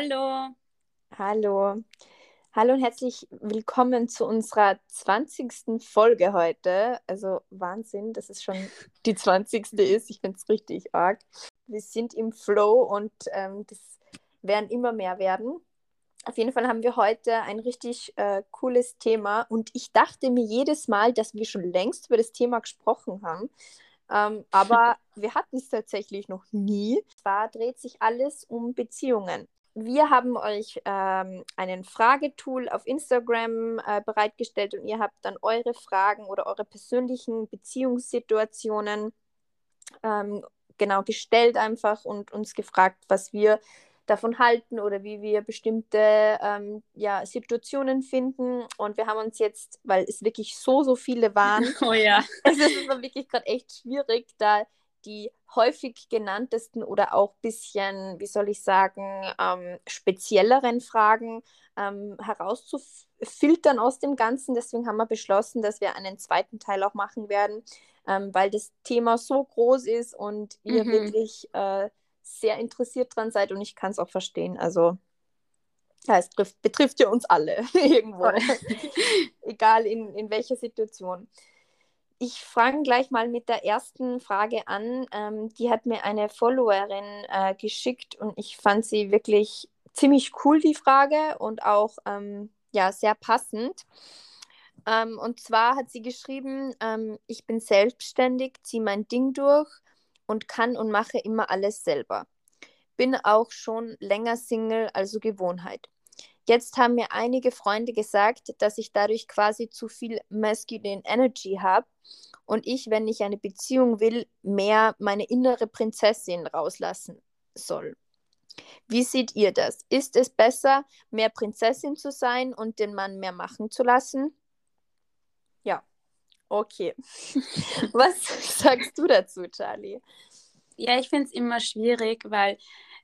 Hallo. Hallo. Hallo und herzlich willkommen zu unserer 20. Folge heute. Also Wahnsinn, dass es schon die 20. ist. Ich finde es richtig arg. Wir sind im Flow und ähm, das werden immer mehr werden. Auf jeden Fall haben wir heute ein richtig äh, cooles Thema und ich dachte mir jedes Mal, dass wir schon längst über das Thema gesprochen haben. Ähm, aber wir hatten es tatsächlich noch nie. Zwar dreht sich alles um Beziehungen. Wir haben euch ähm, einen Fragetool auf Instagram äh, bereitgestellt und ihr habt dann eure Fragen oder eure persönlichen Beziehungssituationen ähm, genau gestellt einfach und uns gefragt, was wir davon halten oder wie wir bestimmte ähm, ja, Situationen finden. Und wir haben uns jetzt, weil es wirklich so, so viele waren, oh ja. es ist wirklich gerade echt schwierig, da die häufig genanntesten oder auch ein bisschen, wie soll ich sagen, ähm, spezielleren Fragen ähm, herauszufiltern aus dem Ganzen. Deswegen haben wir beschlossen, dass wir einen zweiten Teil auch machen werden, ähm, weil das Thema so groß ist und ihr mhm. wirklich äh, sehr interessiert dran seid und ich kann es auch verstehen. Also ja, es trifft, betrifft ja uns alle irgendwo, egal in, in welcher Situation. Ich fange gleich mal mit der ersten Frage an. Ähm, die hat mir eine Followerin äh, geschickt und ich fand sie wirklich ziemlich cool, die Frage, und auch ähm, ja, sehr passend. Ähm, und zwar hat sie geschrieben, ähm, ich bin selbstständig, ziehe mein Ding durch und kann und mache immer alles selber. Bin auch schon länger Single, also Gewohnheit. Jetzt haben mir einige Freunde gesagt, dass ich dadurch quasi zu viel Masculine Energy habe und ich, wenn ich eine Beziehung will, mehr meine innere Prinzessin rauslassen soll. Wie seht ihr das? Ist es besser, mehr Prinzessin zu sein und den Mann mehr machen zu lassen? Ja, Okay. Was sagst du dazu, Charlie? Ja, ich finde es immer schwierig, weil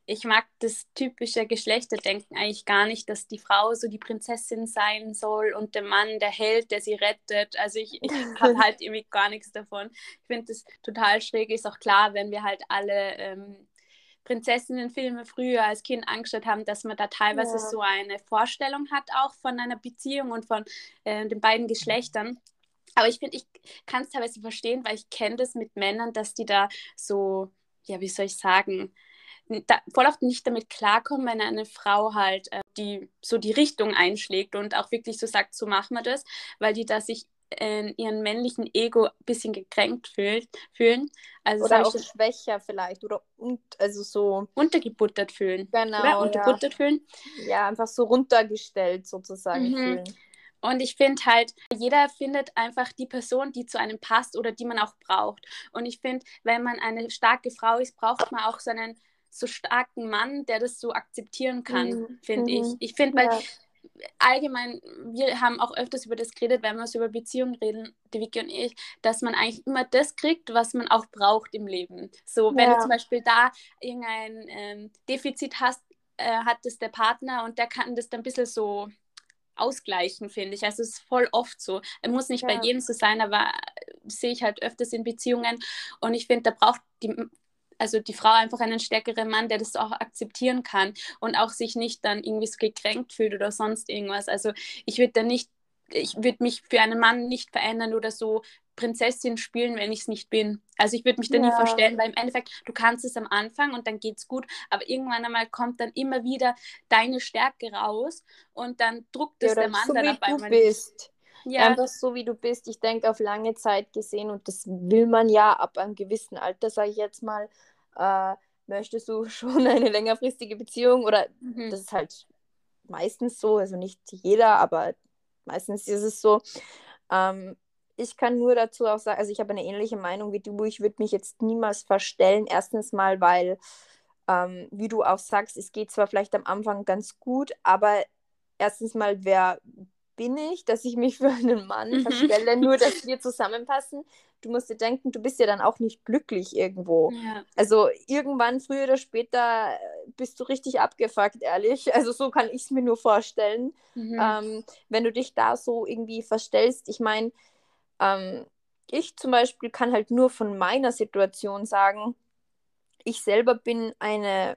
ich mag das typische Geschlechterdenken eigentlich gar nicht, dass die Frau so die Prinzessin sein soll und der Mann der Held, der sie rettet. Also ich, ich habe halt irgendwie gar nichts davon. Ich finde das total schräg. Ist auch klar, wenn wir halt alle ähm, Prinzessinnenfilme früher als Kind angeschaut haben, dass man da teilweise ja. so eine Vorstellung hat, auch von einer Beziehung und von äh, den beiden Geschlechtern. Aber ich finde, ich kann es teilweise verstehen, weil ich kenne das mit Männern, dass die da so, ja, wie soll ich sagen, da, voll oft nicht damit klarkommen, wenn eine Frau halt äh, die so die Richtung einschlägt und auch wirklich so sagt, so machen wir das, weil die da sich in ihren männlichen Ego ein bisschen gekränkt fühlt, fühlen. Also oder auch schwächer vielleicht oder und, also so untergebuttert fühlen. Genau. Oder? Unterbuttert ja. fühlen. Ja, einfach so runtergestellt sozusagen mhm. fühlen. Und ich finde halt, jeder findet einfach die Person, die zu einem passt oder die man auch braucht. Und ich finde, wenn man eine starke Frau ist, braucht man auch so einen so starken Mann, der das so akzeptieren kann, mhm. finde ich. Mhm. Ich finde, weil ja. allgemein, wir haben auch öfters über das geredet, wenn wir so über Beziehungen reden, die Vicky und ich, dass man eigentlich immer das kriegt, was man auch braucht im Leben. So, wenn ja. du zum Beispiel da irgendein ähm, Defizit hast, äh, hat das der Partner und der kann das dann ein bisschen so ausgleichen, finde ich. Also es ist voll oft so. Es muss nicht ja. bei jedem so sein, aber äh, sehe ich halt öfters in Beziehungen. Und ich finde, da braucht die, also die Frau einfach einen stärkeren Mann, der das auch akzeptieren kann und auch sich nicht dann irgendwie so gekränkt fühlt oder sonst irgendwas. Also ich würde da nicht, ich würde mich für einen Mann nicht verändern oder so Prinzessin spielen, wenn ich es nicht bin. Also ich würde mich da ja. nie verstellen, weil im Endeffekt, du kannst es am Anfang und dann geht es gut, aber irgendwann einmal kommt dann immer wieder deine Stärke raus und dann druckt es ja, der Mann so dann wie du bist. Ja. Einfach so wie du bist. Ich denke, auf lange Zeit gesehen, und das will man ja ab einem gewissen Alter, sage ich jetzt mal, äh, möchtest du schon eine längerfristige Beziehung oder mhm. das ist halt meistens so, also nicht jeder, aber meistens ist es so. Ähm, ich kann nur dazu auch sagen, also ich habe eine ähnliche Meinung wie du. Ich würde mich jetzt niemals verstellen. Erstens mal, weil, ähm, wie du auch sagst, es geht zwar vielleicht am Anfang ganz gut, aber erstens mal, wer bin ich, dass ich mich für einen Mann mhm. verstelle, nur dass wir zusammenpassen. Du musst dir denken, du bist ja dann auch nicht glücklich irgendwo. Ja. Also irgendwann, früher oder später, bist du richtig abgefuckt, ehrlich. Also so kann ich es mir nur vorstellen. Mhm. Ähm, wenn du dich da so irgendwie verstellst, ich meine, ähm, ich zum Beispiel kann halt nur von meiner Situation sagen, ich selber bin eine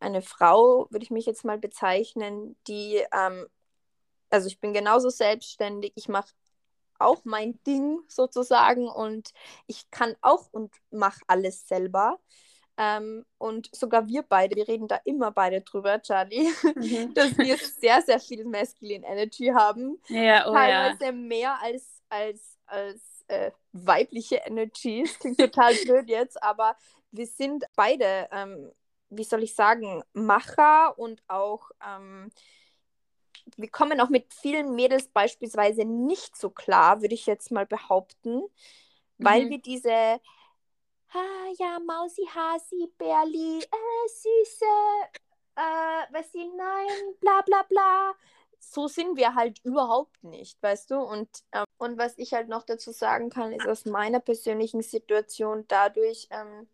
eine Frau, würde ich mich jetzt mal bezeichnen, die, ähm, also ich bin genauso selbstständig, ich mache auch mein Ding sozusagen und ich kann auch und mache alles selber. Ähm, und sogar wir beide, wir reden da immer beide drüber, Charlie, mhm. dass wir sehr, sehr viel Masculine Energy haben. Ja, oh Teilweise ja. mehr als, als, als äh, weibliche Energy. Das klingt total blöd jetzt, aber wir sind beide, ähm, wie soll ich sagen, Macher und auch ähm, wir kommen auch mit vielen Mädels beispielsweise nicht so klar, würde ich jetzt mal behaupten, weil mhm. wir diese ah, ja, Mausi, Hasi, Bärli, äh, Süße, äh, was sie, nein, bla bla bla. So sind wir halt überhaupt nicht, weißt du? Und, ähm, und was ich halt noch dazu sagen kann, ist aus meiner persönlichen Situation dadurch, ähm,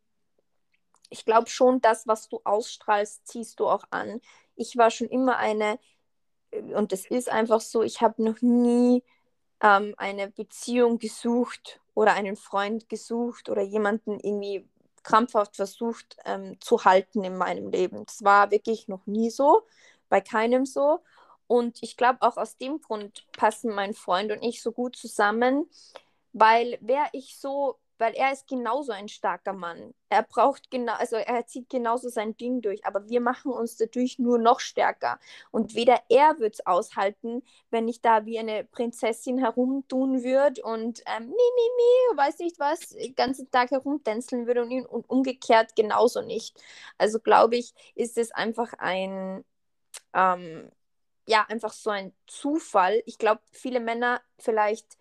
ich glaube schon, das, was du ausstrahlst, ziehst du auch an. Ich war schon immer eine und es ist einfach so, ich habe noch nie ähm, eine Beziehung gesucht oder einen Freund gesucht oder jemanden irgendwie krampfhaft versucht ähm, zu halten in meinem Leben. Das war wirklich noch nie so, bei keinem so. Und ich glaube, auch aus dem Grund passen mein Freund und ich so gut zusammen, weil wäre ich so weil er ist genauso ein starker Mann. Er braucht genau, also er zieht genauso sein Ding durch, aber wir machen uns dadurch nur noch stärker. Und weder er wird es aushalten, wenn ich da wie eine Prinzessin herumtun würde und ähm, mi, mi, mi, weiß nicht was, den ganzen Tag herumtänzeln würde und, und umgekehrt genauso nicht. Also glaube ich, ist es einfach ein, ähm, ja, einfach so ein Zufall. Ich glaube, viele Männer vielleicht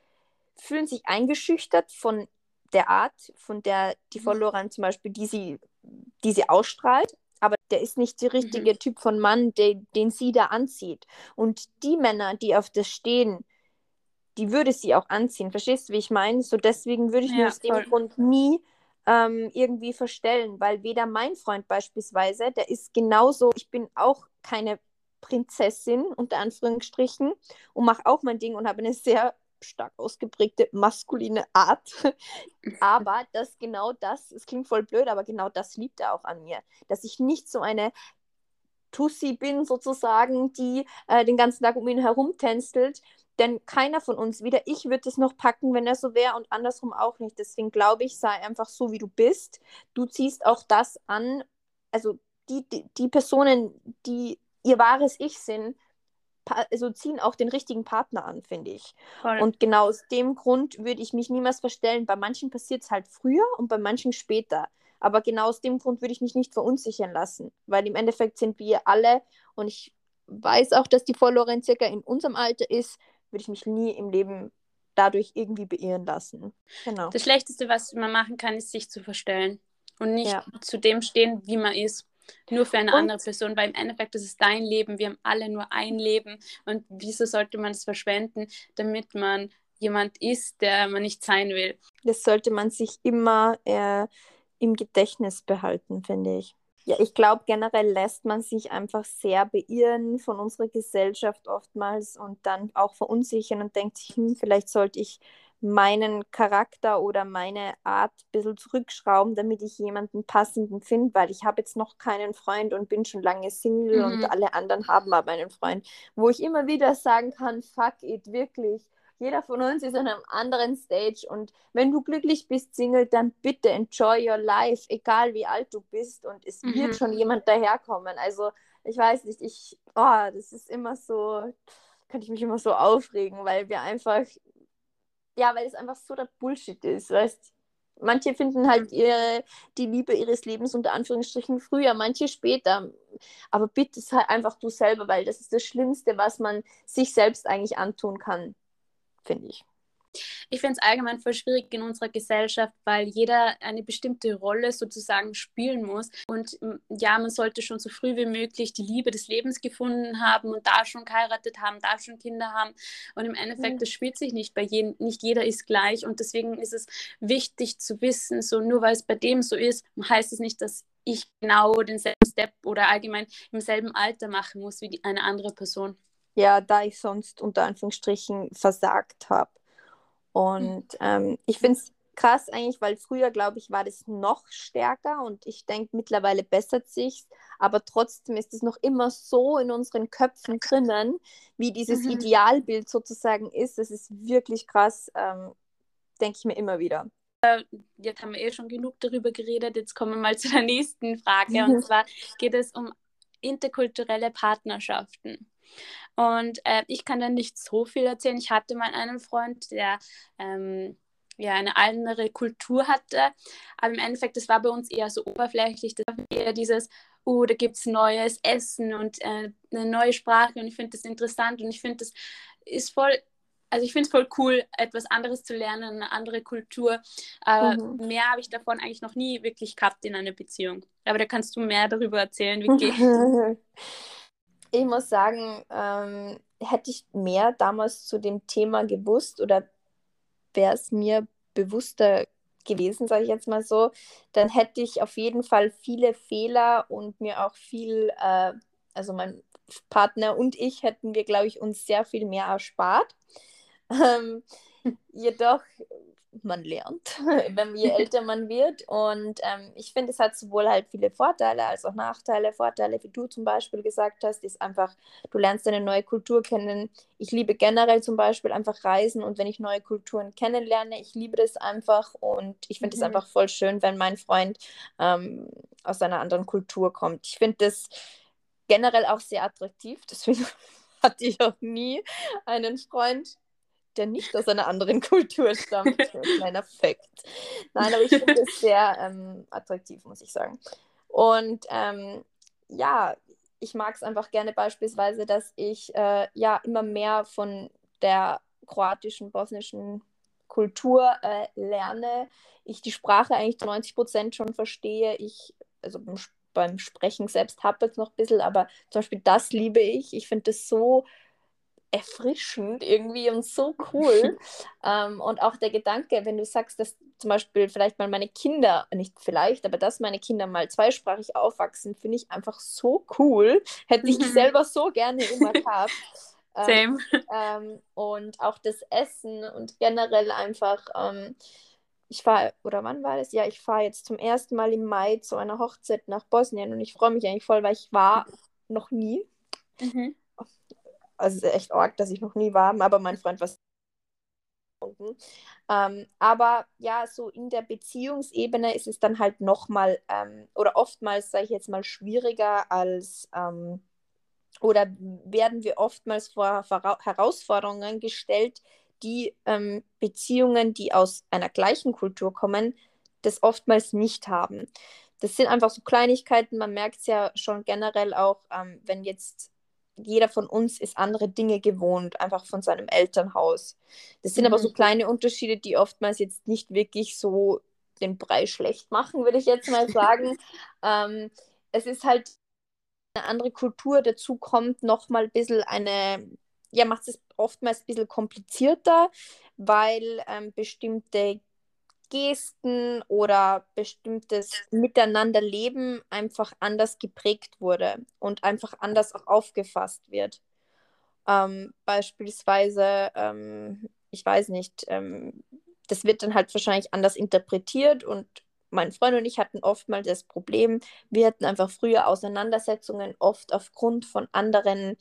fühlen sich eingeschüchtert von der Art, von der die Followerin zum Beispiel, die sie, die sie ausstrahlt, aber der ist nicht der richtige mhm. Typ von Mann, der, den sie da anzieht. Und die Männer, die auf das stehen, die würde sie auch anziehen. Verstehst du, wie ich meine? So deswegen würde ich ja, mir aus dem Grund nie ähm, irgendwie verstellen, weil weder mein Freund beispielsweise, der ist genauso, ich bin auch keine Prinzessin unter Anführungsstrichen und mache auch mein Ding und habe eine sehr stark ausgeprägte maskuline Art. aber das genau das, es klingt voll blöd, aber genau das liebt er auch an mir. Dass ich nicht so eine Tussi bin, sozusagen, die äh, den ganzen Tag um ihn herum tänzelt. Denn keiner von uns, weder ich würde es noch packen, wenn er so wäre und andersrum auch nicht. Deswegen glaube ich, sei einfach so, wie du bist. Du ziehst auch das an, also die, die, die Personen, die ihr wahres Ich sind, also ziehen auch den richtigen Partner an, finde ich. Voll. Und genau aus dem Grund würde ich mich niemals verstellen. Bei manchen passiert es halt früher und bei manchen später. Aber genau aus dem Grund würde ich mich nicht verunsichern lassen, weil im Endeffekt sind wir alle und ich weiß auch, dass die Followerin circa in unserem Alter ist, würde ich mich nie im Leben dadurch irgendwie beirren lassen. Genau. Das Schlechteste, was man machen kann, ist sich zu verstellen und nicht ja. zu dem stehen, wie man ist. Nur für eine und, andere Person, weil im Endeffekt ist es dein Leben. Wir haben alle nur ein Leben. Und wieso sollte man es verschwenden, damit man jemand ist, der man nicht sein will? Das sollte man sich immer äh, im Gedächtnis behalten, finde ich. Ja, ich glaube, generell lässt man sich einfach sehr beirren von unserer Gesellschaft oftmals und dann auch verunsichern und denkt sich, hm, vielleicht sollte ich meinen Charakter oder meine Art ein bisschen zurückschrauben, damit ich jemanden passenden finde, weil ich habe jetzt noch keinen Freund und bin schon lange Single mhm. und alle anderen haben aber einen Freund, wo ich immer wieder sagen kann, fuck it, wirklich. Jeder von uns ist an einem anderen Stage und wenn du glücklich bist, Single, dann bitte enjoy your life, egal wie alt du bist und es mhm. wird schon jemand daherkommen. Also ich weiß nicht, ich, oh, das ist immer so, kann ich mich immer so aufregen, weil wir einfach ja, weil es einfach so der Bullshit ist, weißt Manche finden halt ihre, die Liebe ihres Lebens unter Anführungsstrichen früher, manche später. Aber bitte sei einfach du selber, weil das ist das Schlimmste, was man sich selbst eigentlich antun kann, finde ich. Ich finde es allgemein voll schwierig in unserer Gesellschaft, weil jeder eine bestimmte Rolle sozusagen spielen muss. Und ja, man sollte schon so früh wie möglich die Liebe des Lebens gefunden haben und da schon geheiratet haben, da schon Kinder haben. Und im Endeffekt, mhm. das spielt sich nicht bei jedem, nicht jeder ist gleich. Und deswegen ist es wichtig zu wissen, so nur weil es bei dem so ist, heißt es nicht, dass ich genau denselben Step oder allgemein im selben Alter machen muss wie die, eine andere Person. Ja, da ich sonst unter Anführungsstrichen versagt habe. Und ähm, ich finde es krass eigentlich, weil früher, glaube ich, war das noch stärker und ich denke, mittlerweile bessert sich's, aber trotzdem ist es noch immer so in unseren Köpfen drinnen, wie dieses mhm. Idealbild sozusagen ist. Das ist wirklich krass, ähm, denke ich mir immer wieder. Jetzt haben wir eh schon genug darüber geredet. Jetzt kommen wir mal zu der nächsten Frage. Und zwar geht es um interkulturelle Partnerschaften. Und äh, ich kann da nicht so viel erzählen. Ich hatte mal einen Freund, der ähm, ja eine andere Kultur hatte. Aber im Endeffekt, das war bei uns eher so oberflächlich. Das war eher dieses, oh, da gibt es neues Essen und äh, eine neue Sprache. Und ich finde das interessant und ich finde das ist voll also ich finde es voll cool, etwas anderes zu lernen, eine andere Kultur. Aber mhm. mehr habe ich davon eigentlich noch nie wirklich gehabt in einer Beziehung. Aber da kannst du mehr darüber erzählen, Vicky. ich muss sagen, ähm, hätte ich mehr damals zu dem Thema gewusst oder wäre es mir bewusster gewesen, sage ich jetzt mal so, dann hätte ich auf jeden Fall viele Fehler und mir auch viel, äh, also mein Partner und ich hätten wir, glaube ich, uns sehr viel mehr erspart. Ähm, jedoch, man lernt, wenn je älter man wird. Und ähm, ich finde, es hat sowohl halt viele Vorteile als auch Nachteile. Vorteile, wie du zum Beispiel gesagt hast, ist einfach, du lernst eine neue Kultur kennen. Ich liebe generell zum Beispiel einfach Reisen und wenn ich neue Kulturen kennenlerne, ich liebe das einfach und ich finde es mhm. einfach voll schön, wenn mein Freund ähm, aus einer anderen Kultur kommt. Ich finde das generell auch sehr attraktiv. Deswegen hatte ich auch nie einen Freund, der nicht aus einer anderen Kultur stammt. Kleiner Fakt. Nein, aber ich finde es sehr ähm, attraktiv, muss ich sagen. Und ähm, ja, ich mag es einfach gerne beispielsweise, dass ich äh, ja immer mehr von der kroatischen, bosnischen Kultur äh, lerne. Ich die Sprache eigentlich zu 90 Prozent schon verstehe. Ich, also beim, Sprechen selbst habe ich noch ein bisschen, aber zum Beispiel das liebe ich. Ich finde das so erfrischend irgendwie und so cool. ähm, und auch der Gedanke, wenn du sagst, dass zum Beispiel vielleicht mal meine Kinder, nicht vielleicht, aber dass meine Kinder mal zweisprachig aufwachsen, finde ich einfach so cool. Hätte ich selber so gerne immer gehabt. Ähm, Same. Ähm, und auch das Essen und generell einfach, ähm, ich fahre, oder wann war das? Ja, ich fahre jetzt zum ersten Mal im Mai zu einer Hochzeit nach Bosnien und ich freue mich eigentlich voll, weil ich war noch nie. Mhm. Also echt arg, dass ich noch nie war, aber mein Freund war ähm, aber ja, so in der Beziehungsebene ist es dann halt nochmal ähm, oder oftmals, sage ich jetzt mal, schwieriger als ähm, oder werden wir oftmals vor Herausforderungen gestellt, die ähm, Beziehungen, die aus einer gleichen Kultur kommen, das oftmals nicht haben. Das sind einfach so Kleinigkeiten, man merkt es ja schon generell auch, ähm, wenn jetzt jeder von uns ist andere Dinge gewohnt, einfach von seinem Elternhaus. Das sind mhm. aber so mhm. kleine Unterschiede, die oftmals jetzt nicht wirklich so den Brei schlecht machen, würde ich jetzt mal sagen. ähm, es ist halt eine andere Kultur, dazu kommt nochmal ein bisschen eine, ja, macht es oftmals ein bisschen komplizierter, weil ähm, bestimmte Gesten oder bestimmtes Miteinanderleben einfach anders geprägt wurde und einfach anders auch aufgefasst wird. Ähm, beispielsweise, ähm, ich weiß nicht, ähm, das wird dann halt wahrscheinlich anders interpretiert und mein Freund und ich hatten oftmals das Problem, wir hatten einfach früher Auseinandersetzungen oft aufgrund von anderen,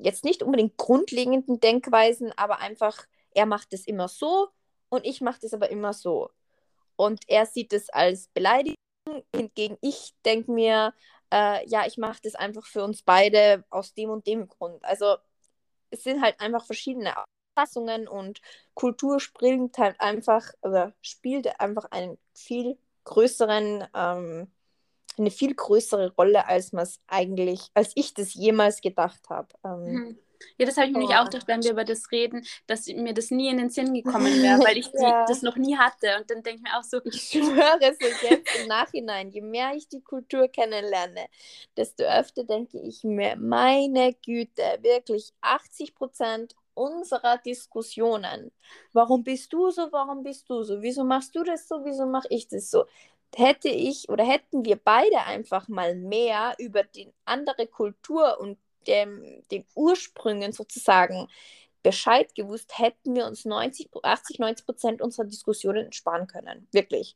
jetzt nicht unbedingt grundlegenden Denkweisen, aber einfach, er macht es immer so und ich mache das aber immer so. Und er sieht es als Beleidigung, hingegen ich denke mir, äh, ja, ich mache das einfach für uns beide aus dem und dem Grund. Also es sind halt einfach verschiedene Auffassungen und Kultur spielt halt einfach, oder spielt einfach einen viel größeren, ähm, eine viel größere Rolle, als man es eigentlich, als ich das jemals gedacht habe. Ähm, mhm. Ja, das habe ich mir nämlich auch gedacht, wenn wir über das reden, dass mir das nie in den Sinn gekommen wäre, weil ich ja. die, das noch nie hatte. Und dann denke ich mir auch so. Ich schwöre es jetzt im Nachhinein, je mehr ich die Kultur kennenlerne, desto öfter denke ich mir, meine Güte, wirklich 80 Prozent unserer Diskussionen. Warum bist du so? Warum bist du so? Wieso machst du das so? Wieso mache ich das so? Hätte ich oder hätten wir beide einfach mal mehr über die andere Kultur und dem, den Ursprüngen sozusagen Bescheid gewusst, hätten wir uns 90, 80, 90 Prozent unserer Diskussionen sparen können. Wirklich.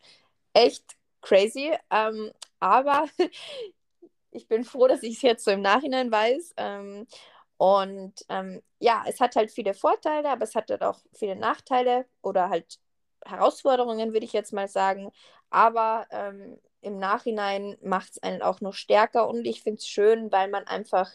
Echt crazy. Ähm, aber ich bin froh, dass ich es jetzt so im Nachhinein weiß. Ähm, und ähm, ja, es hat halt viele Vorteile, aber es hat halt auch viele Nachteile oder halt Herausforderungen, würde ich jetzt mal sagen. Aber ähm, im Nachhinein macht es einen auch noch stärker und ich finde es schön, weil man einfach,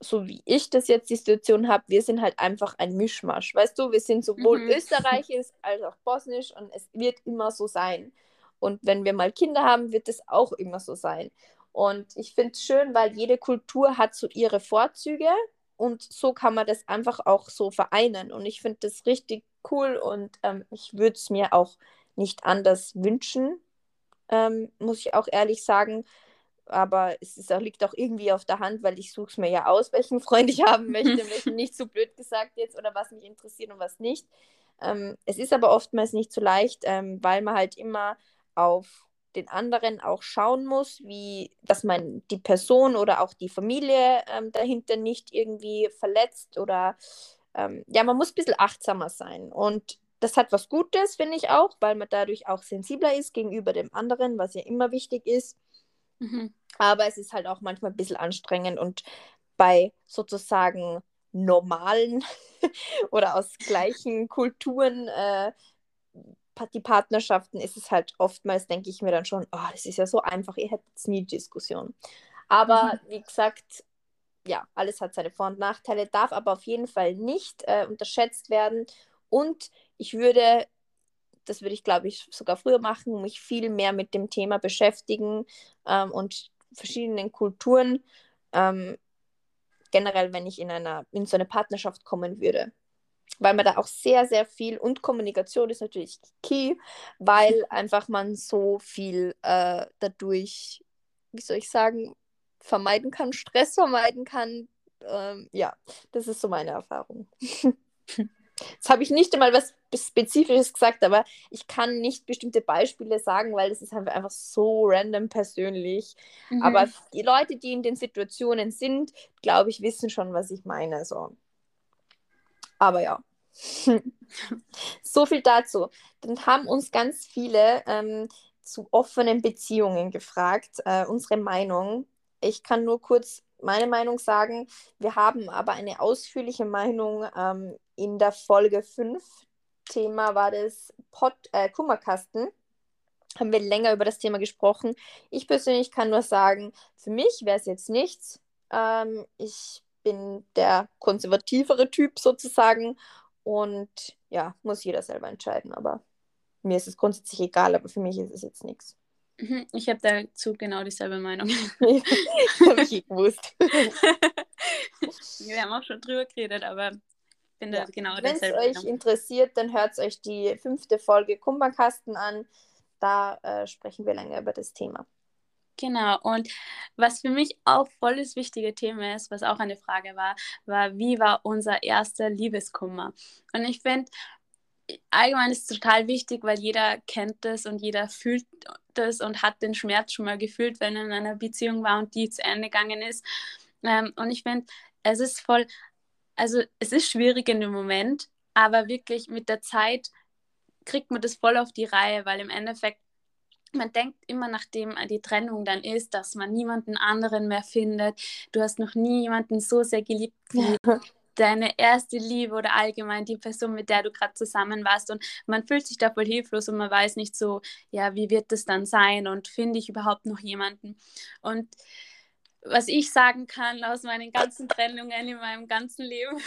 so wie ich das jetzt die Situation habe, wir sind halt einfach ein Mischmasch. Weißt du, wir sind sowohl mhm. österreichisch als auch bosnisch und es wird immer so sein. Und wenn wir mal Kinder haben, wird es auch immer so sein. Und ich finde es schön, weil jede Kultur hat so ihre Vorzüge und so kann man das einfach auch so vereinen. Und ich finde das richtig cool und ähm, ich würde es mir auch nicht anders wünschen, ähm, muss ich auch ehrlich sagen. Aber es ist liegt auch irgendwie auf der Hand, weil ich suche es mir ja aus, welchen Freund ich haben möchte, welchen nicht so blöd gesagt jetzt oder was mich interessiert und was nicht. Ähm, es ist aber oftmals nicht so leicht, ähm, weil man halt immer auf den anderen auch schauen muss, wie, dass man die Person oder auch die Familie ähm, dahinter nicht irgendwie verletzt oder ähm, ja, man muss ein bisschen achtsamer sein. Und das hat was Gutes, finde ich auch, weil man dadurch auch sensibler ist gegenüber dem anderen, was ja immer wichtig ist. Mhm. Aber es ist halt auch manchmal ein bisschen anstrengend und bei sozusagen normalen oder aus gleichen Kulturen äh, die Partnerschaften ist es halt oftmals, denke ich mir dann schon, oh, das ist ja so einfach, ihr hättet nie Diskussion. Aber mhm. wie gesagt, ja, alles hat seine Vor- und Nachteile, darf aber auf jeden Fall nicht äh, unterschätzt werden. Und ich würde, das würde ich glaube ich sogar früher machen, mich viel mehr mit dem Thema beschäftigen ähm, und verschiedenen Kulturen. Ähm, generell, wenn ich in, einer, in so eine Partnerschaft kommen würde weil man da auch sehr, sehr viel und Kommunikation ist natürlich key, weil einfach man so viel äh, dadurch, wie soll ich sagen, vermeiden kann, Stress vermeiden kann. Ähm, ja, das ist so meine Erfahrung. Jetzt habe ich nicht einmal was Spezifisches gesagt, aber ich kann nicht bestimmte Beispiele sagen, weil das ist einfach so random persönlich. Mhm. Aber die Leute, die in den Situationen sind, glaube ich, wissen schon, was ich meine. So. Aber ja. so viel dazu. Dann haben uns ganz viele ähm, zu offenen Beziehungen gefragt, äh, unsere Meinung. Ich kann nur kurz meine Meinung sagen. Wir haben aber eine ausführliche Meinung ähm, in der Folge 5. Thema war das Pod, äh, Kummerkasten. Haben wir länger über das Thema gesprochen. Ich persönlich kann nur sagen, für mich wäre es jetzt nichts. Ähm, ich bin der konservativere Typ sozusagen und ja, muss jeder selber entscheiden. Aber mir ist es grundsätzlich egal, aber für mich ist es jetzt nichts. Mhm, ich habe dazu genau dieselbe Meinung. habe ich gewusst. Wir haben auch schon drüber geredet, aber ich finde ja. genau Wenn es euch interessiert, dann hört euch die fünfte Folge Kummerkasten an. Da äh, sprechen wir länger über das Thema. Genau, und was für mich auch voll das wichtige Thema ist, was auch eine Frage war, war, wie war unser erster Liebeskummer? Und ich finde, allgemein ist es total wichtig, weil jeder kennt das und jeder fühlt das und hat den Schmerz schon mal gefühlt, wenn er in einer Beziehung war und die zu Ende gegangen ist. Ähm, und ich finde, es ist voll, also es ist schwierig in dem Moment, aber wirklich mit der Zeit kriegt man das voll auf die Reihe, weil im Endeffekt man denkt immer, nachdem die Trennung dann ist, dass man niemanden anderen mehr findet. Du hast noch nie jemanden so sehr geliebt ja. Deine erste Liebe oder allgemein die Person, mit der du gerade zusammen warst. Und man fühlt sich da voll hilflos und man weiß nicht so, ja, wie wird das dann sein und finde ich überhaupt noch jemanden? Und was ich sagen kann aus meinen ganzen Trennungen in meinem ganzen Leben,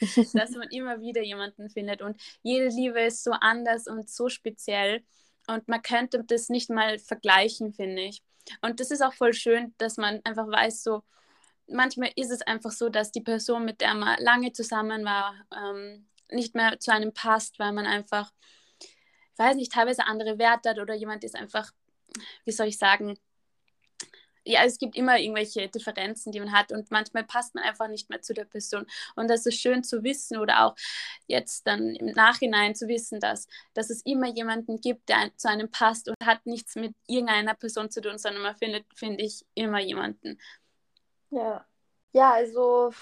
dass man immer wieder jemanden findet. Und jede Liebe ist so anders und so speziell. Und man könnte das nicht mal vergleichen, finde ich. Und das ist auch voll schön, dass man einfach weiß, so manchmal ist es einfach so, dass die Person, mit der man lange zusammen war, ähm, nicht mehr zu einem passt, weil man einfach, weiß nicht, teilweise andere Werte hat oder jemand ist einfach, wie soll ich sagen, ja, es gibt immer irgendwelche Differenzen, die man hat und manchmal passt man einfach nicht mehr zu der Person. Und das ist schön zu wissen oder auch jetzt dann im Nachhinein zu wissen, dass, dass es immer jemanden gibt, der zu einem passt und hat nichts mit irgendeiner Person zu tun, sondern man findet, finde ich, immer jemanden. Ja. Ja, also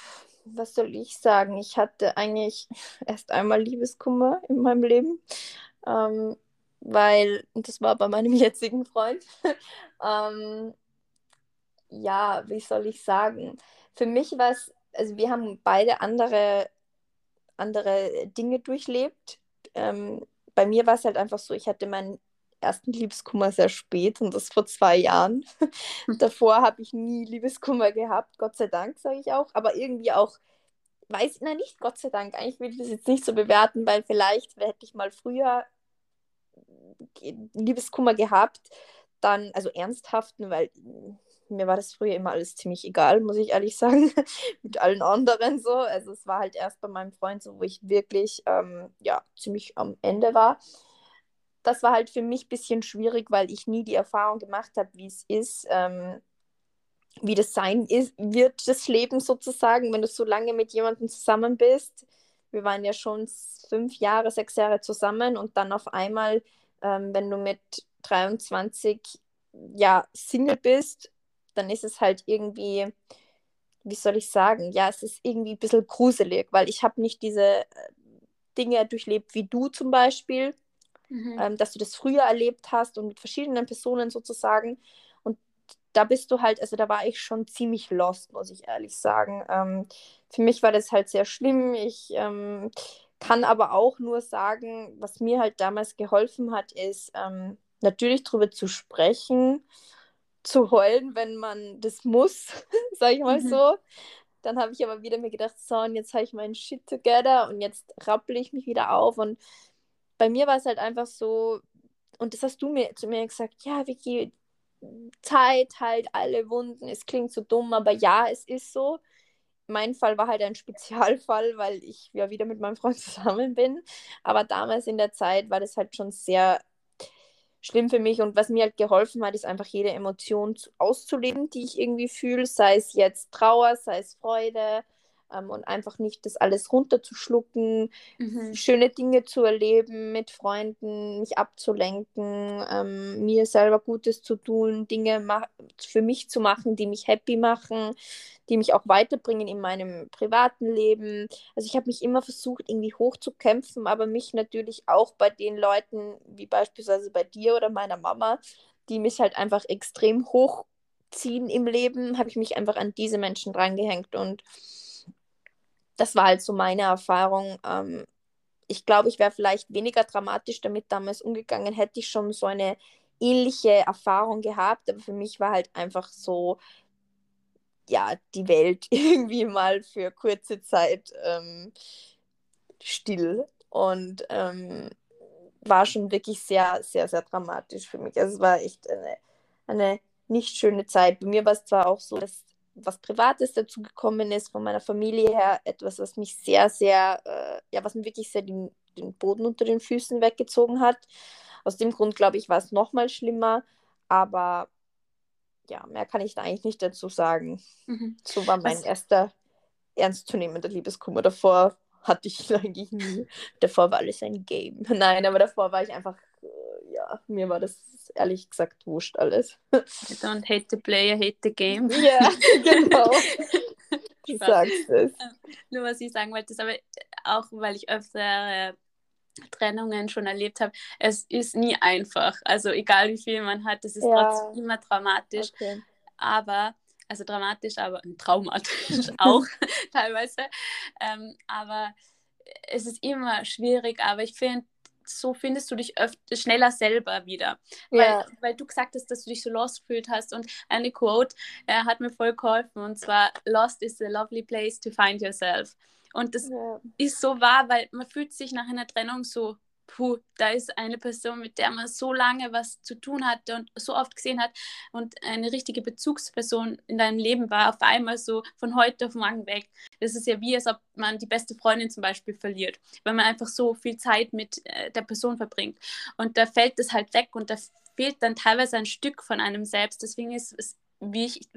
was soll ich sagen? Ich hatte eigentlich erst einmal Liebeskummer in meinem Leben, ähm, weil, das war bei meinem jetzigen Freund. ähm, ja, wie soll ich sagen? Für mich war es, also wir haben beide andere, andere Dinge durchlebt. Ähm, bei mir war es halt einfach so, ich hatte meinen ersten Liebeskummer sehr spät und das vor zwei Jahren. Hm. Davor habe ich nie Liebeskummer gehabt, Gott sei Dank, sage ich auch, aber irgendwie auch, weiß, na nicht Gott sei Dank, eigentlich will ich das jetzt nicht so bewerten, weil vielleicht hätte ich mal früher Liebeskummer gehabt, dann, also ernsthaften, weil mir war das früher immer alles ziemlich egal, muss ich ehrlich sagen, mit allen anderen so. Also es war halt erst bei meinem Freund so, wo ich wirklich, ähm, ja, ziemlich am Ende war das war halt für mich ein bisschen schwierig, weil ich nie die Erfahrung gemacht habe, wie es ist, ähm, wie das sein ist, wird, das Leben sozusagen, wenn du so lange mit jemandem zusammen bist. Wir waren ja schon fünf Jahre, sechs Jahre zusammen und dann auf einmal, ähm, wenn du mit 23 ja Single bist, dann ist es halt irgendwie, wie soll ich sagen, ja, es ist irgendwie ein bisschen gruselig, weil ich habe nicht diese äh, Dinge durchlebt wie du zum Beispiel mhm. ähm, dass du das früher erlebt hast und mit verschiedenen Personen sozusagen. Und da bist du halt, also da war ich schon ziemlich lost, muss ich ehrlich sagen. Ähm, für mich war das halt sehr schlimm. Ich ähm, kann aber auch nur sagen, was mir halt damals geholfen hat, ist ähm, natürlich darüber zu sprechen, zu heulen, wenn man das muss, sage ich mal mhm. so. Dann habe ich aber wieder mir gedacht, so, und jetzt habe ich meinen Shit together und jetzt rappel ich mich wieder auf und bei mir war es halt einfach so, und das hast du mir zu mir gesagt, ja, Vicky, Zeit halt alle Wunden. Es klingt so dumm, aber ja, es ist so. Mein Fall war halt ein Spezialfall, weil ich ja wieder mit meinem Freund zusammen bin. Aber damals in der Zeit war das halt schon sehr schlimm für mich. Und was mir halt geholfen hat, ist einfach jede Emotion auszuleben, die ich irgendwie fühle. Sei es jetzt Trauer, sei es Freude, ähm, und einfach nicht das alles runterzuschlucken, mhm. schöne Dinge zu erleben mit Freunden, mich abzulenken, ähm, mir selber Gutes zu tun, Dinge für mich zu machen, die mich happy machen, die mich auch weiterbringen in meinem privaten Leben. Also ich habe mich immer versucht, irgendwie hochzukämpfen, aber mich natürlich auch bei den Leuten, wie beispielsweise bei dir oder meiner Mama, die mich halt einfach extrem hochziehen im Leben, habe ich mich einfach an diese Menschen drangehängt und das war halt so meine Erfahrung. Ähm, ich glaube, ich wäre vielleicht weniger dramatisch damit damals umgegangen, hätte ich schon so eine ähnliche Erfahrung gehabt. Aber für mich war halt einfach so, ja, die Welt irgendwie mal für kurze Zeit ähm, still. Und ähm, war schon wirklich sehr, sehr, sehr dramatisch für mich. Also es war echt eine, eine nicht schöne Zeit. Bei mir war es zwar auch so, dass was Privates dazu gekommen ist, von meiner Familie her, etwas, was mich sehr, sehr, äh, ja, was mir wirklich sehr den, den Boden unter den Füßen weggezogen hat. Aus dem Grund, glaube ich, war es nochmal schlimmer, aber ja, mehr kann ich da eigentlich nicht dazu sagen. Mhm. So war mein was? erster ernstzunehmender Liebeskummer. Davor hatte ich eigentlich nie. Davor war alles ein Game. Nein, aber davor war ich einfach, äh, ja, mir war das ehrlich gesagt wurscht alles. Don't hate the player, hate the game. Ja, genau. Du sagst es. Nur was ich sagen wollte, ist aber auch, weil ich öfter Trennungen schon erlebt habe, es ist nie einfach. Also egal wie viel man hat, es ist ja. trotzdem immer dramatisch. Okay. Aber, also dramatisch, aber traumatisch auch teilweise. Ähm, aber es ist immer schwierig, aber ich finde, so findest du dich öfter, schneller selber wieder. Ja. Weil, weil du gesagt hast, dass du dich so lost gefühlt hast. Und eine Quote äh, hat mir voll geholfen. Und zwar, Lost is a lovely place to find yourself. Und das ja. ist so wahr, weil man fühlt sich nach einer Trennung so puh, da ist eine Person, mit der man so lange was zu tun hatte und so oft gesehen hat und eine richtige Bezugsperson in deinem Leben war, auf einmal so von heute auf morgen weg. Das ist ja wie, als ob man die beste Freundin zum Beispiel verliert, weil man einfach so viel Zeit mit äh, der Person verbringt. Und da fällt es halt weg und da fehlt dann teilweise ein Stück von einem selbst. Deswegen ist es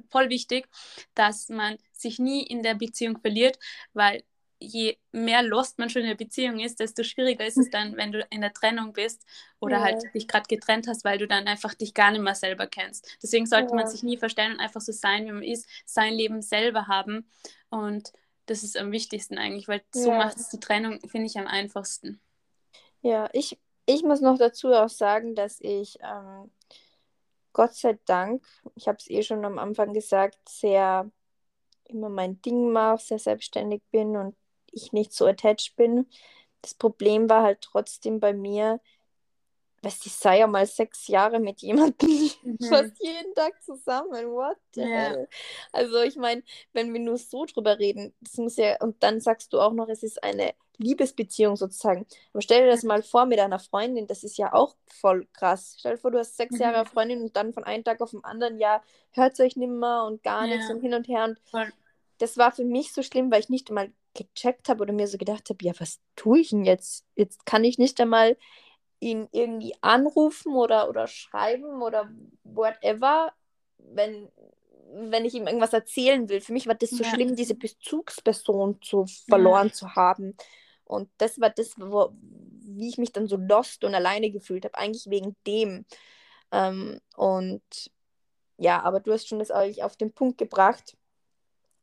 voll wichtig, dass man sich nie in der Beziehung verliert, weil je mehr lost man schon in der Beziehung ist, desto schwieriger ist es dann, wenn du in der Trennung bist oder ja. halt dich gerade getrennt hast, weil du dann einfach dich gar nicht mehr selber kennst. Deswegen sollte ja. man sich nie verstellen und einfach so sein, wie man ist, sein Leben selber haben und das ist am wichtigsten eigentlich, weil so Ja. macht es die Trennung, finde ich, am einfachsten. Ja, ich, ich muss noch dazu auch sagen, dass ich ähm, Gott sei Dank, ich habe es eh schon am Anfang gesagt, sehr immer mein Ding mache, sehr selbstständig bin und ich nicht so attached bin. Das Problem war halt trotzdem bei mir, was ich sei ja mal sechs Jahre mit jemandem Mhm. fast jeden Tag zusammen. What the Ja. hell? Also ich meine, wenn wir nur so drüber reden, das muss ja, und dann sagst du auch noch, es ist eine Liebesbeziehung sozusagen. Aber stell dir das mal vor mit einer Freundin, das ist ja auch voll krass. Stell dir vor, du hast sechs Mhm. Jahre Freundin und dann von einem Tag auf den anderen Jahr hört es euch nimmer und gar Ja. nichts und hin und her. Und Voll. das war für mich so schlimm, weil ich nicht einmal gecheckt habe oder mir so gedacht habe, ja, was tue ich denn jetzt? Jetzt kann ich nicht einmal ihn irgendwie anrufen oder, oder schreiben oder whatever, wenn, wenn ich ihm irgendwas erzählen will. Für mich war das so Ja. schlimm, diese Bezugsperson zu verloren zu haben. Und das war das, wo, wie ich mich dann so lost und alleine gefühlt habe, eigentlich wegen dem. Ähm, und ja, aber du hast schon das eigentlich auf den Punkt gebracht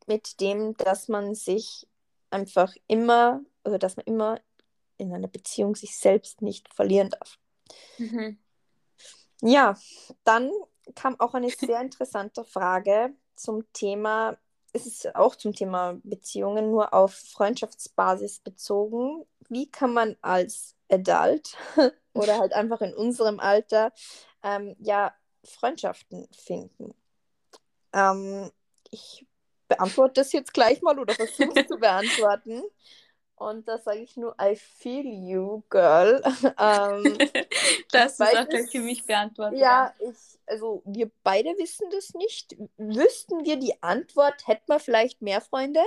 mit dem, dass man sich einfach immer, oder dass man immer in einer Beziehung sich selbst nicht verlieren darf. Mhm. Ja, dann kam auch eine sehr interessante Frage zum Thema, es ist auch zum Thema Beziehungen, nur auf Freundschaftsbasis bezogen. Wie kann man als Adult oder halt einfach in unserem Alter ähm, ja Freundschaften finden? Ähm, ich beantworte das jetzt gleich mal oder versuche es zu beantworten. Und da sage ich nur, I feel you, girl. ähm, das ist auch gleich für mich beantwortet. ja, ich, also wir beide wissen das nicht. Wüssten wir die Antwort, hätten wir vielleicht mehr Freunde.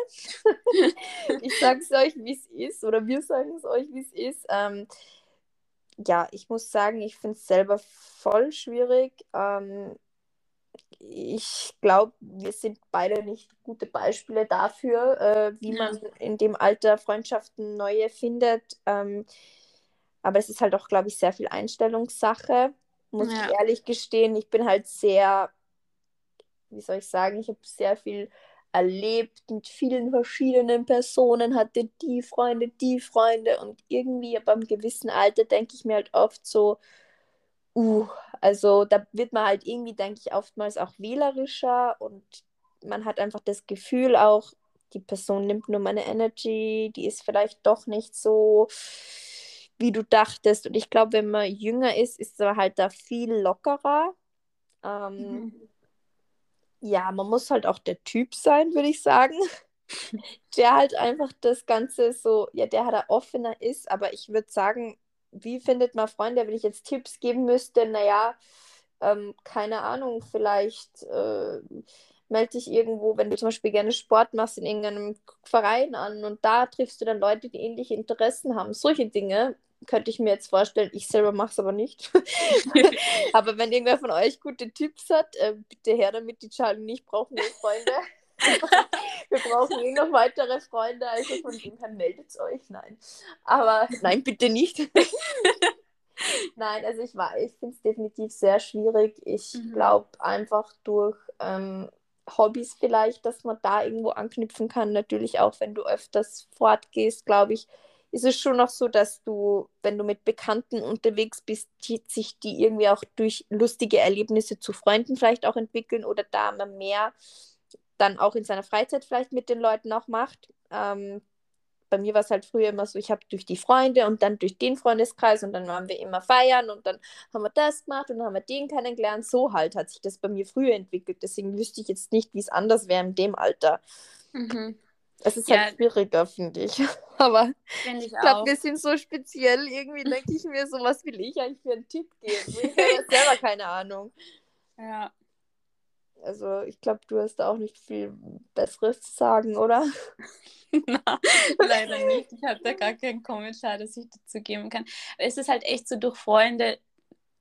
ich sage es euch, wie es ist, oder wir sagen es euch, wie es ist. Ähm, ja, ich muss sagen, ich finde es selber voll schwierig. Ähm, ich glaube, wir sind beide nicht gute Beispiele dafür, äh, wie Ja. man in dem Alter Freundschaften neue findet. Ähm, aber es ist halt auch, glaube ich, sehr viel Einstellungssache, muss Ja. ich ehrlich gestehen. Ich bin halt sehr, wie soll ich sagen, ich habe sehr viel erlebt mit vielen verschiedenen Personen, hatte die Freunde, die Freunde und irgendwie ab einem gewissen Alter denke ich mir halt oft so, uh, also da wird man halt irgendwie, denke ich, oftmals auch wählerischer und man hat einfach das Gefühl auch, die Person nimmt nur meine Energy, die ist vielleicht doch nicht so, wie du dachtest. Und ich glaube, wenn man jünger ist, ist man halt da viel lockerer. Ähm, Mhm. ja, man muss halt auch der Typ sein, würde ich sagen. Der halt einfach das Ganze so, ja, der halt offener ist, aber ich würde sagen, wie findet man Freunde, wenn ich jetzt Tipps geben müsste? Naja, ähm, keine Ahnung, vielleicht äh, melde dich irgendwo, wenn du zum Beispiel gerne Sport machst, in irgendeinem Verein an und da triffst du dann Leute, die ähnliche Interessen haben. Solche Dinge könnte ich mir jetzt vorstellen. Ich selber mache es aber nicht. aber wenn irgendwer von euch gute Tipps hat, äh, bitte her damit. Die Charlie und ich brauchen eh Freunde. Wir brauchen eh noch weitere Freunde, also von dem her meldet euch. Nein. Aber nein, bitte nicht. Nein, also ich war, ich finde es definitiv sehr schwierig. Ich Mhm. glaube einfach durch ähm, Hobbys vielleicht, dass man da irgendwo anknüpfen kann. Natürlich auch, wenn du öfters fortgehst, glaube ich, ist es schon noch so, dass du, wenn du mit Bekannten unterwegs bist, die, sich die irgendwie auch durch lustige Erlebnisse zu Freunden vielleicht auch entwickeln oder da man mehr dann auch in seiner Freizeit vielleicht mit den Leuten auch macht. Ähm, bei mir war es halt früher immer so, ich habe durch die Freunde und dann durch den Freundeskreis und dann waren wir immer feiern und dann haben wir das gemacht und dann haben wir den kennengelernt. So halt hat sich das bei mir früher entwickelt. Deswegen wüsste ich jetzt nicht, wie es anders wäre in dem Alter. Mhm. Es ist Ja. halt schwieriger, finde ich. Aber Finde ich ich glaube, wir sind so speziell. Irgendwie denke ich mir, so was will ich eigentlich für einen Tipp geben? Ich habe selber keine Ahnung. Ja. Also ich glaube, du hast da auch nicht viel Besseres zu sagen, oder? Na, leider nicht. Ich habe da gar keinen Kommentar, das ich dazu geben kann. Es ist halt echt so, durch Freunde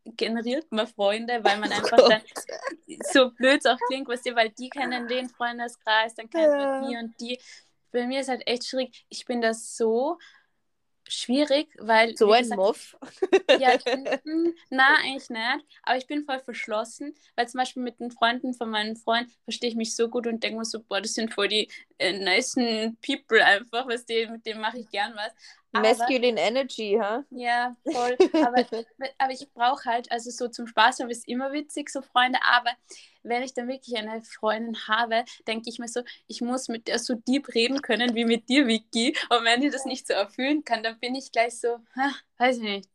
generiert man Freunde, weil man einfach Gott. dann, so blöd es auch klingt, weißt du, weil die kennen den Freundeskreis, dann kennt Ja. die und die. Bei mir ist halt echt schwierig. Ich bin da so schwierig, weil. So ein Muff. ja, na, eigentlich nicht. Aber ich bin voll verschlossen, weil zum Beispiel mit den Freunden von meinen Freunden verstehe ich mich so gut und denke mir so, boah, das sind voll die äh, nicen People einfach, was die, mit denen mache ich gern was. Masculine Energy, ha? Huh? Ja, voll. Aber, aber ich brauche halt, also so zum Spaß habe ich es immer witzig, so Freunde, aber wenn ich dann wirklich eine Freundin habe, denke ich mir so, ich muss mit der so deep reden können wie mit dir, Vicky. Und wenn die das nicht so erfüllen kann, dann bin ich gleich so, ha, weiß ich nicht.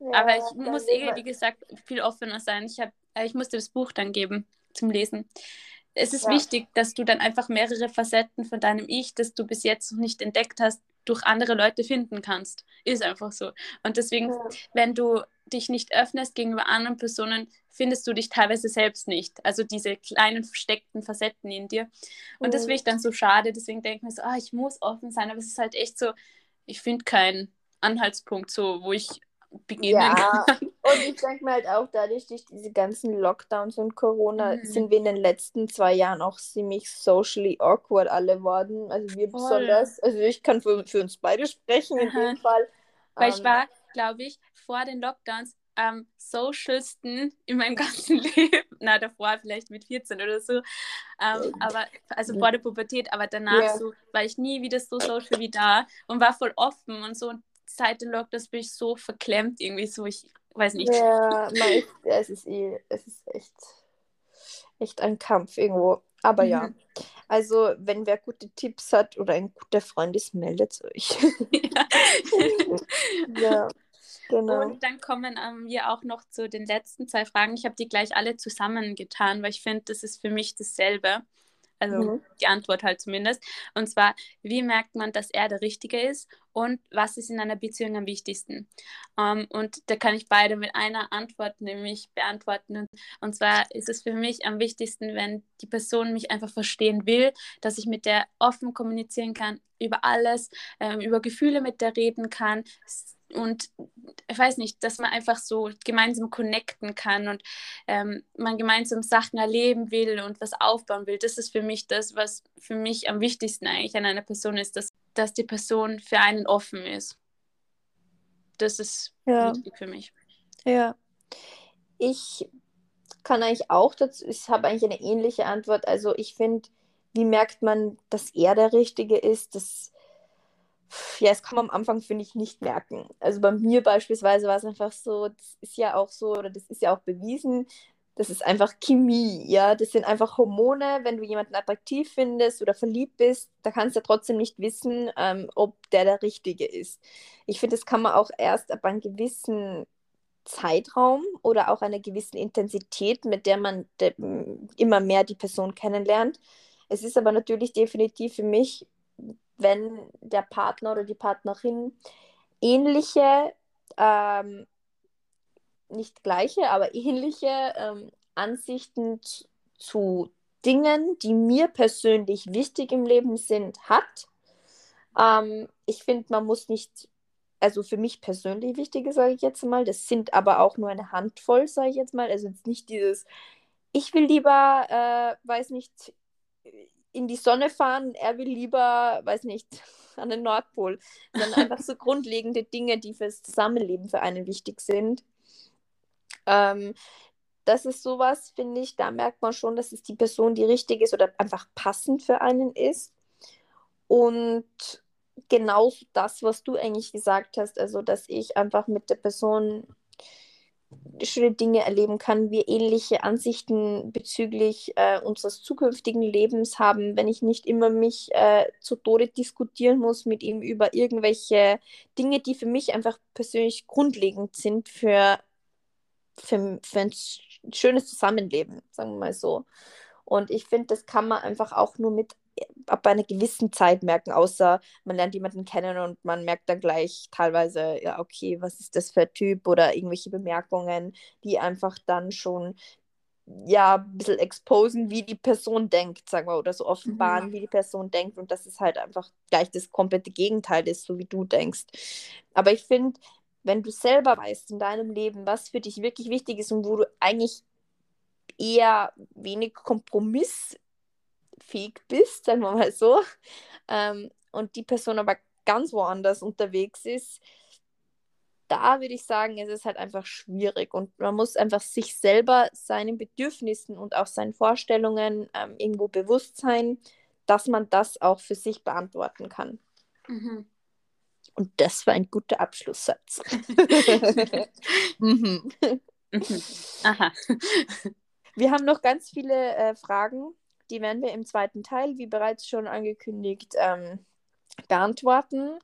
Ja, aber ich muss eh, wie gesagt, viel offener sein. Ich, hab, äh, ich musste das Buch dann geben zum Lesen. Es ist ja. wichtig, dass du dann einfach mehrere Facetten von deinem Ich, das du bis jetzt noch nicht entdeckt hast, durch andere Leute finden kannst. Ist einfach so. Und deswegen, ja. wenn du dich nicht öffnest gegenüber anderen Personen, findest du dich teilweise selbst nicht. Also diese kleinen versteckten Facetten in dir. Und mhm. das finde ich dann so schade. Deswegen denke ich mir so, ah, ich muss offen sein. Aber es ist halt echt so, ich finde keinen Anhaltspunkt, so, wo ich beginnen ja. kann. Und ich denke mir halt auch, dadurch, durch diese ganzen Lockdowns und Corona, mhm. sind wir in den letzten zwei Jahren auch ziemlich socially awkward alle worden. Also wir Voll. besonders. Also ich kann für, für uns beide sprechen, in dem Fall. Weil ähm, ich war, glaube ich, vor den Lockdowns am socialsten in meinem ganzen Leben. Na, davor vielleicht mit 14 oder so. Ähm, aber, also vor der Pubertät, aber danach yeah. so, war ich nie wieder so social wie da und war voll offen und so. Und seit den Lockdowns bin ich so verklemmt irgendwie so, ich weiß nicht. Ja, man, es ist eh, es ist echt, echt ein Kampf irgendwo. Aber mhm. ja, also wenn wer gute Tipps hat oder ein guter Freund ist, meldet euch. ja. ja. Genau. Und dann kommen ähm, wir auch noch zu den letzten zwei Fragen. Ich habe die gleich alle zusammengetan, weil ich finde, das ist für mich dasselbe. Also mhm. die Antwort halt zumindest. Und zwar, wie merkt man, dass er der Richtige ist und was ist in einer Beziehung am wichtigsten? Um, ähm, und da kann ich beide mit einer Antwort nämlich beantworten. Und zwar ist es für mich am wichtigsten, wenn die Person mich einfach verstehen will, dass ich mit der offen kommunizieren kann über alles, ähm, über Gefühle mit der reden kann und ich weiß nicht, dass man einfach so gemeinsam connecten kann und ähm, man gemeinsam Sachen erleben will und was aufbauen will. Das ist für mich das, was für mich am wichtigsten eigentlich an einer Person ist, dass, dass die Person für einen offen ist. Das ist ja. wichtig für mich. Ja. Ich kann eigentlich auch dazu, ich habe eigentlich eine ähnliche Antwort. Also ich finde, wie merkt man, dass er der Richtige ist, dass ja, es kann man am Anfang, finde ich, nicht merken. Also bei mir beispielsweise war es einfach so, das ist ja auch so, oder das ist ja auch bewiesen, das ist einfach Chemie, ja, das sind einfach Hormone, wenn du jemanden attraktiv findest oder verliebt bist, da kannst du ja trotzdem nicht wissen, ähm, ob der der Richtige ist. Ich finde, das kann man auch erst ab einem gewissen Zeitraum oder auch einer gewissen Intensität, mit der man de immer mehr die Person kennenlernt. Es ist aber natürlich definitiv für mich wenn der Partner oder die Partnerin ähnliche, ähm, nicht gleiche, aber ähnliche ähm, Ansichten zu Dingen, die mir persönlich wichtig im Leben sind, hat. Ähm, ich finde, man muss nicht, also für mich persönlich wichtige, sage ich jetzt mal, das sind aber auch nur eine Handvoll, sage ich jetzt mal. Also jetzt nicht dieses, ich will lieber, äh, weiß nicht, in die Sonne fahren, er will lieber, weiß nicht, an den Nordpol. Sondern einfach so grundlegende Dinge, die fürs Zusammenleben für einen wichtig sind. Ähm, das ist sowas, finde ich, da merkt man schon, dass es die Person, die richtig ist oder einfach passend für einen ist. Und genau das, was du eigentlich gesagt hast, also dass ich einfach mit der Person schöne Dinge erleben kann, wir ähnliche Ansichten bezüglich äh, unseres zukünftigen Lebens haben, wenn ich nicht immer mich äh, zu Tode diskutieren muss mit ihm über irgendwelche Dinge, die für mich einfach persönlich grundlegend sind für, für, für ein schönes Zusammenleben, sagen wir mal so. Und ich finde, das kann man einfach auch nur mit ab einer gewissen Zeit merken, außer man lernt jemanden kennen und man merkt dann gleich teilweise, ja, okay, was ist das für ein Typ oder irgendwelche Bemerkungen, die einfach dann schon ja, ein bisschen exposen, wie die Person denkt, sagen wir, oder so offenbaren, mhm. wie die Person denkt und dass es halt einfach gleich das komplette Gegenteil ist, so wie du denkst. Aber ich finde, wenn du selber weißt in deinem Leben, was für dich wirklich wichtig ist und wo du eigentlich eher wenig Kompromiss fähig bist, sagen wir mal so, ähm, und die Person aber ganz woanders unterwegs ist, da würde ich sagen, ist es halt einfach schwierig und man muss einfach sich selber seinen Bedürfnissen und auch seinen Vorstellungen ähm, irgendwo bewusst sein, dass man das auch für sich beantworten kann. Mhm. Und das war ein guter Abschlusssatz. mhm. Mhm. Aha. Wir haben noch ganz viele äh, Fragen, die werden wir im zweiten Teil, wie bereits schon angekündigt, ähm, beantworten.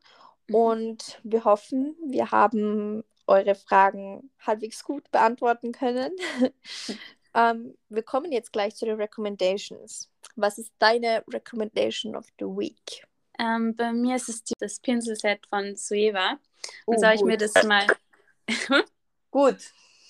Mhm. Und wir hoffen, wir haben eure Fragen halbwegs gut beantworten können. ähm, wir kommen jetzt gleich zu den Recommendations. Was ist deine Recommendation of the Week? Ähm, bei mir ist es das Pinselset von Sueva. Und oh, so habe ich mir das mal. gut.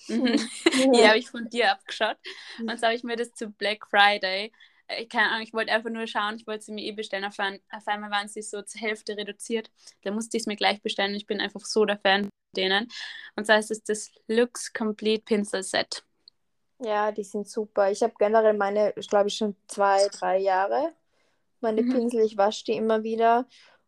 Mhm. Die habe ich von dir abgeschaut. Und so habe ich mir das zu Black Friday ich keine Ahnung, ich wollte einfach nur schauen, ich wollte sie mir eh bestellen. Auf, ein, auf einmal waren sie so zur Hälfte reduziert. Da musste ich es mir gleich bestellen. Ich bin einfach so der Fan von denen. Und zwar ist es das Lux Complete Pinsel Set. Ja, die sind super. Ich habe generell meine, ich glaube ich, schon zwei, drei Jahre. Meine mhm. Pinsel, ich wasche die immer wieder.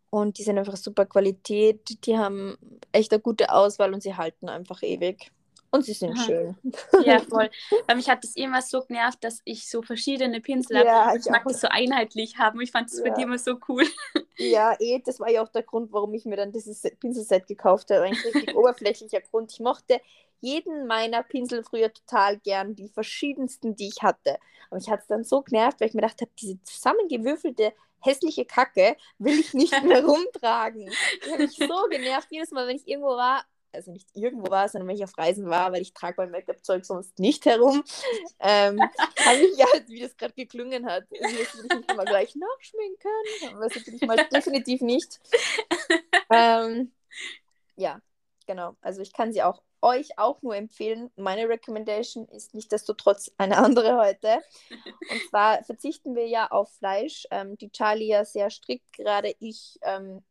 Und die sind einfach super Qualität. Die haben echt eine gute Auswahl und sie halten einfach ewig. Und sie sind Aha. schön. Ja, voll. Weil mich hat das immer so genervt, dass ich so verschiedene Pinsel ja, habe. Ich, ich mag das so einheitlich haben. Ich fand das ja. bei dir immer so cool. Ja, eh, das war ja auch der Grund, warum ich mir dann dieses Pinselset gekauft habe. Ein richtig oberflächlicher Grund. Ich mochte jeden meiner Pinsel früher total gern, die verschiedensten, die ich hatte. Aber ich hatte es dann so genervt, weil ich mir gedacht habe, diese zusammengewürfelte hässliche Kacke will ich nicht mehr rumtragen. Die hat mich so genervt, jedes Mal, wenn ich irgendwo war, also nicht irgendwo war, sondern wenn ich auf Reisen war, weil ich trage mein Make-up-Zeug sonst nicht herum, ähm, habe ich ja, wie das gerade geklungen hat, also ich mich mal gleich nachschminken, aber das natürlich mal definitiv nicht. Ähm, ja, genau. Also ich kann sie auch euch auch nur empfehlen. Meine Recommendation ist nicht desto trotz eine andere heute. Und zwar verzichten wir ja auf Fleisch. Ähm, die Charlie ja sehr strikt, gerade ich ähm,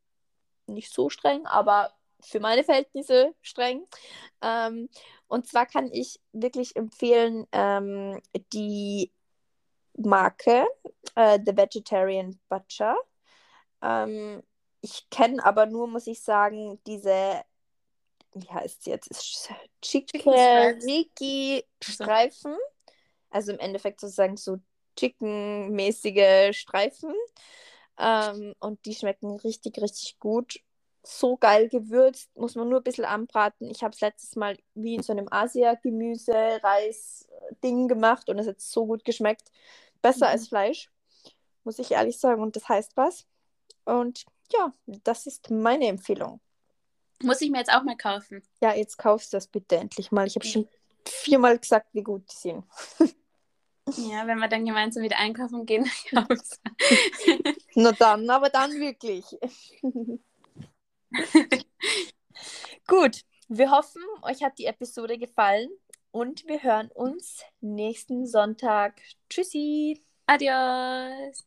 nicht so streng, aber für meine Verhältnisse streng. Ähm, und zwar kann ich wirklich empfehlen ähm, die Marke äh, The Vegetarian Butcher. Ähm, ich kenne aber nur, muss ich sagen, diese, wie heißt sie jetzt? Chicken-Streifen. Also im Endeffekt sozusagen so Chicken-mäßige Streifen. Ähm, und die schmecken richtig, richtig gut so geil gewürzt, muss man nur ein bisschen anbraten. Ich habe es letztes Mal wie in so einem Asia-Gemüse-Reis-Ding gemacht und es hat so gut geschmeckt. Besser mhm. als Fleisch, muss ich ehrlich sagen. Und das heißt was. Und ja, das ist meine Empfehlung. Muss ich mir jetzt auch mal kaufen? Ja, jetzt kaufst du das bitte endlich mal. Ich habe schon viermal gesagt, wie gut die sind. Ja, wenn wir dann gemeinsam wieder einkaufen gehen, Nur dann, aber dann wirklich. Gut, wir hoffen, euch hat die Episode gefallen und wir hören uns nächsten Sonntag. Tschüssi. Adios.